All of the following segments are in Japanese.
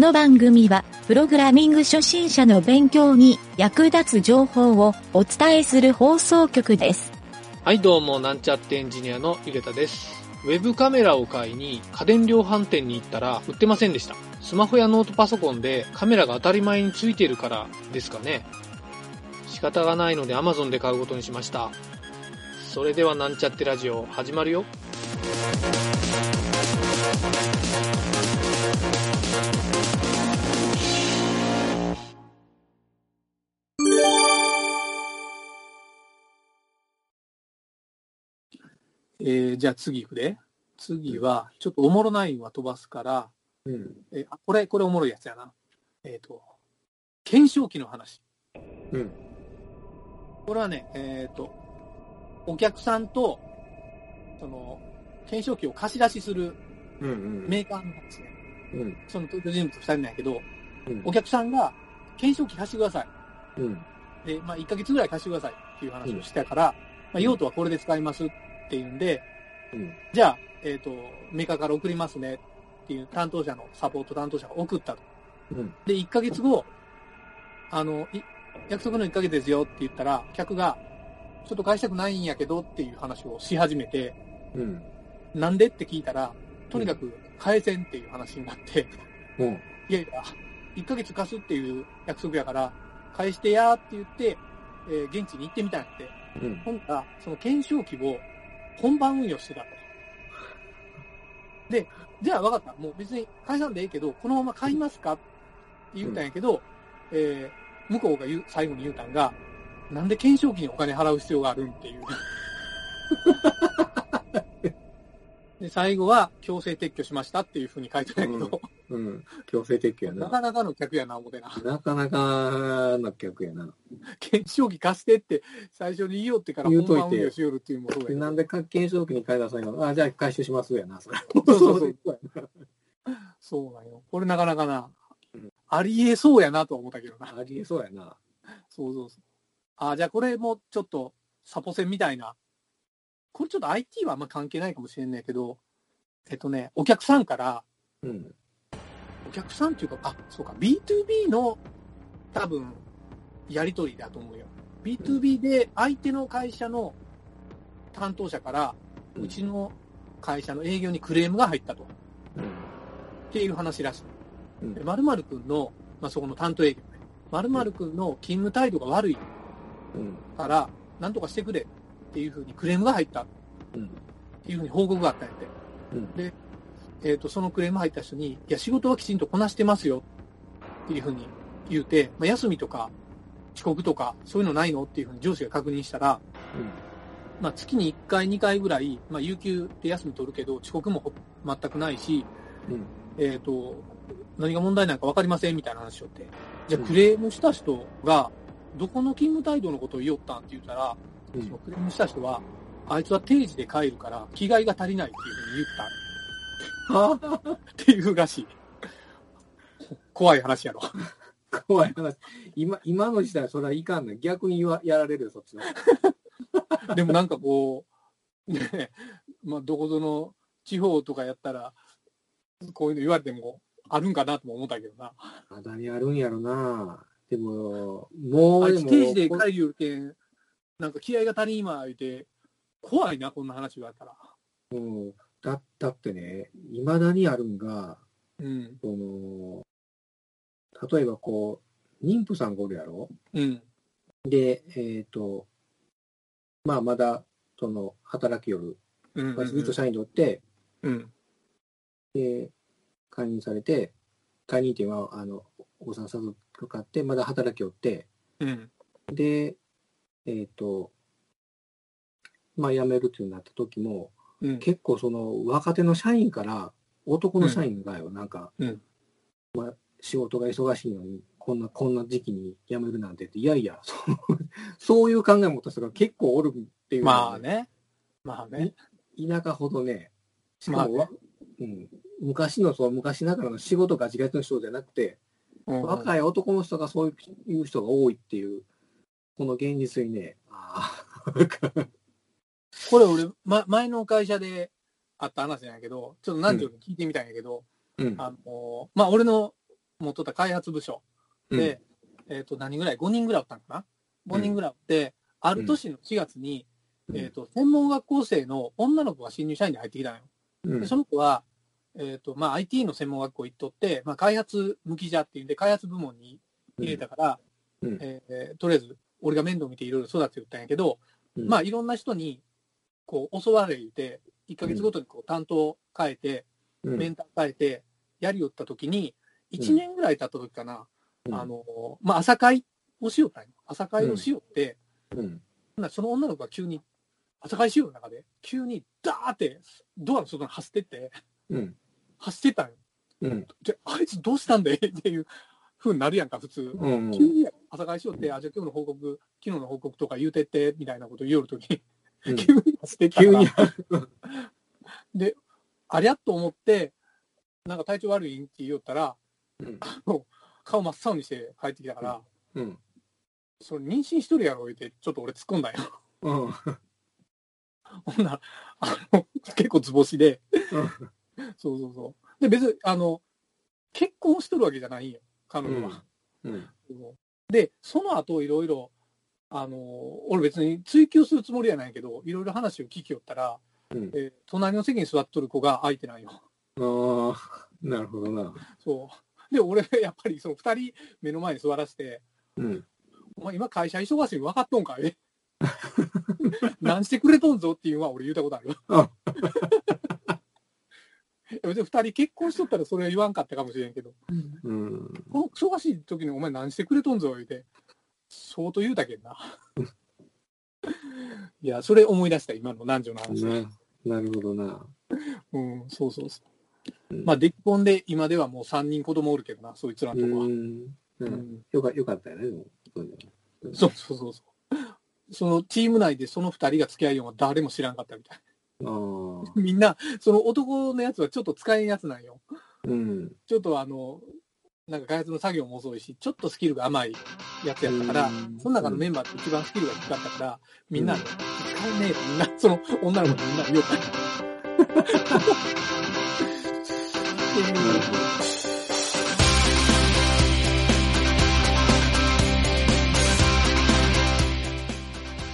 この番組は、プログラミング初心者の勉強に役立つ情報をお伝えする放送局です。はい、どうも、なんちゃってエンジニアのゆげたです。ウェブカメラを買いに家電量販店に行ったら売ってませんでした。スマホやノートパソコンでカメラが当たり前についてるからですかね。仕方がないので Amazon で買うことにしました。それではなんちゃってラジオ始まるよ。えーじゃあ次いくで。次は、ちょっとおもろないは飛ばすから、うん。えーあこれ、これおもろいやつやな。えっ、と、検証機の話。うん。これはね、えっ、と、お客さんと、その、検証機を貸し出しするうん。うん。メーカーの話ね。うん。その登場人物二人なんやけど、うんお客さんが、検証機貸してください。うん。で、まあ、1ヶ月ぐらい貸してくださいっていう話をしたから、まあ、用途はこれで使いますっていうんで、うん。じゃあ、えっ、と、メーカーから送りますねっていう担当者の、サポート担当者が送ったと。うん。で、1ヶ月後、あの、い約束の1ヶ月ですよって言ったら、客が、ちょっと返したくないんやけどっていう話をし始めて、うん。なんでって聞いたら、とにかく返せんっていう話になって、うん。いやいや、1ヶ月貸すっていう約束やから、返してやーって言って、えー現地に行ってみたんやって。うん。ほんなら、その検証機を本番運用してたと。で、じゃあ分かった。もう別に返さんでええけど、このまま買いますかって言ったんやけど、えー向こうが言う最後に言うたんが、なんで検証機にお金払う必要があるんっていう。で、最後は強制撤去しましたっていうふうに書いてたんやけど、うん。強制撤去やな。なかなかの客やな、思てな。なかなかな客やな。検証機貸してって最初に言いよってから本言うといてしよるっていうのもそうやなんで各検証機に買い出さないのあ、じゃあ回収しますやな、それ。そうそうそう そうなんよ。これなかなかなうん、ありえそうやなとは思ったけどな。なありえそうやな。そうそうそう。あ、じゃあこれもちょっとサポセンみたいな。これちょっと IT はあんま関係ないかもしれないけど、えっとね、お客さんから、うん。お客さんっていうか、あ、そうか、B2B の多分、やりとりだと思うよ。B2B で相手の会社の担当者から、うちの会社の営業にクレームが入ったと。っていう話らしい。うんで〇〇くんの、まあ、そこの担当営業ね。〇〇くんの勤務態度が悪いうん。から、なんとかしてくれっていうふうにクレームが入ったっうん。ていうふうに報告があったんやって。うんで、えっ、と、そのクレーム入った人に、いや、仕事はきちんとこなしてますよっていうふうに言うて、まあ、休みとか遅刻とか、そういうのないの？っていうふうに上司が確認したら、まあ、月に1回、2回ぐらい、まあ、有給で休み取るけど、遅刻もほ全くないし、うん。えっ、と、何が問題なのか分かりませんみたいな話をって。じゃあ、うんクレームした人が、どこの勤務態度のことを言おったんって言ったら、うん。そのクレームした人は、あいつは定時で帰るから、着替えが足りないっていうふうに言ったはっていうらしい。怖い話やろ。あ、怖い話。今、今の時代、それはいかんの。逆に言わやられるよ、そっちの。でもなんかこう、ね、まあ、どこぞの地方とかやったら、こういうの言われても、あるんかなとも思ったけどな。まだにあるんやろな。でも、もう、でも、あいつ定時で帰るよけん、なんか気合が足りんわ、言うて、怖いな、こんな話言われたら。うんだだってね、いまだにあるんが、うん。その、例えばこう、妊婦さんがおるやろ？うん。で、えっ、と、まあまだ、その、働きよる、うん。まあ、ずっと社員でおって、うん。で、解任されて、解任っていうのは、あの、お子さん授かって、まだ働きよって、うん。で、えっ、と、まあ辞めるっていうなった時も、うん。結構その若手の社員から男の社員がよ、なんか、うんまあ、仕事が忙しいのにこんなこんな時期に辞めるなんてっていやいやそう そういう考えを持った人が結構おるっていうのはまあね。まあね。田舎ほどねしまあかも、わうん、昔のそう昔ながらの仕事ガチガチの人じゃなくて、うん若い男の人がそういう人が多いっていうこの現実にねああこれ俺、ま、前の会社であった話なんやけど、ちょっと何条に聞いてみたんやけど、うん。あの、まあ、俺の持っとった開発部署で、えっ、と、何人ぐらい ?5 人ぐらいおったんかな ?5 人ぐらいおって、ある年の4月に、うん。えっ、と、専門学校生の女の子が新入社員で入ってきたのよ。うん。でその子は、えっ、と、まあ、IT の専門学校行っとって、まあ、開発向きじゃっていうんで、開発部門に入れたから、うん。えーとりあえず、俺が面倒見ていろいろ育てて言ったんやけど、うん。まあ、いろんな人に、こう、教われて、1ヶ月ごとにこう担当変えて、うん。メンター変えて、やりよった時に、1年ぐらい経った時かな、うん。あの、まあ、朝会をしよったんよ。朝会をしよって、うん。ほんその女の子が急に、朝会しようの中で、急にダーってドアの外に走ってって、うん。走ってったんよ。うん。で、あいつどうしたんだい？っていう風になるやんか、普通。うん急に朝会しよって、あ、じゃあ今日の報告、昨日の報告とか言うてって、みたいなこと言うときに、うん急に走ってったから急に、で、ありゃっと思って、なんか体調悪いんって言おったら、うん。顔真っ青にして帰ってきたから、うん。それ妊娠しとるやろ、言って、ちょっと俺突っ込んだよ。うん。ほんなら、あの、結構図星で、そうそうそう。で、別に、あの、結婚しとるわけじゃないんよ、彼女は。うん。で、その後、いろいろ、あの、俺別に追求するつもりやないけど、いろいろ話を聞きよったら、うん。えー隣の席に座っとる子が相手なんよ。ああなるほどな。そう。で、俺、やっぱりその二人目の前に座らせて、うん。お前今会社忙しいの分かっとんかい？何してくれとんぞっていうのは俺言うたことあるよ。別に二人結婚しとったらそれは言わんかったかもしれんけど、うん。この忙しい時にお前何してくれとんぞ言うて、相当言うたけんな。いや、それ思い出した、今の男女の話。ななるほどなうん、そうそうそう。うんまあ、出来込んで、今ではもう3人子供おるけどな、そいつらうのとこは。んううんん、よかよかったよねでもそうそうそうそうそのチーム内でその2人が付き合いようは誰も知らんかったみたい。ああ みんな、その男のやつはちょっと使えんやつなんよ。うんちょっとあの、なんか開発の作業も遅いし、ちょっとスキルが甘いやつやったからうん、その中のメンバーって一番スキルが低かったから、みんな、使えねえとみんな、その女の子にみんな言おった。っていうなるほど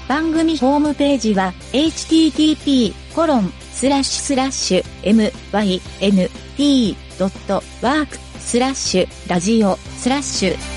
番組ホームページは http:// myn.t.work スラッシュラジオスラッシュ